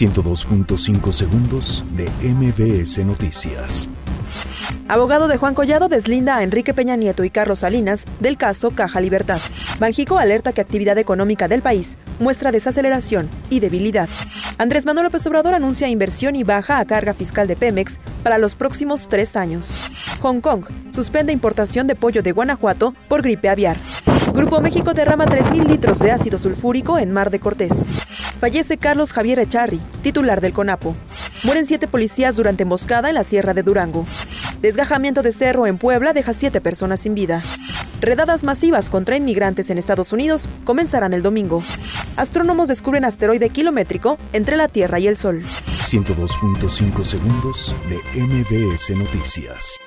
102.5 segundos de MBS Noticias. Abogado de Juan Collado deslinda a Enrique Peña Nieto y Carlos Salinas del caso Caja Libertad. Banjico alerta que actividad económica del país muestra desaceleración y debilidad. Andrés Manuel López Obrador anuncia inversión y baja a carga fiscal de Pemex para los próximos tres años. Hong Kong suspende importación de pollo de Guanajuato por gripe aviar. Grupo México derrama 3.000 litros de ácido sulfúrico en Mar de Cortés. Fallece Carlos Javier Echarri, titular del CONAPO. Mueren siete policías durante emboscada en la Sierra de Durango. Desgajamiento de cerro en Puebla deja siete personas sin vida. Redadas masivas contra inmigrantes en Estados Unidos comenzarán el domingo. Astrónomos descubren asteroide kilométrico entre la Tierra y el Sol. 102.5 segundos de MBS Noticias.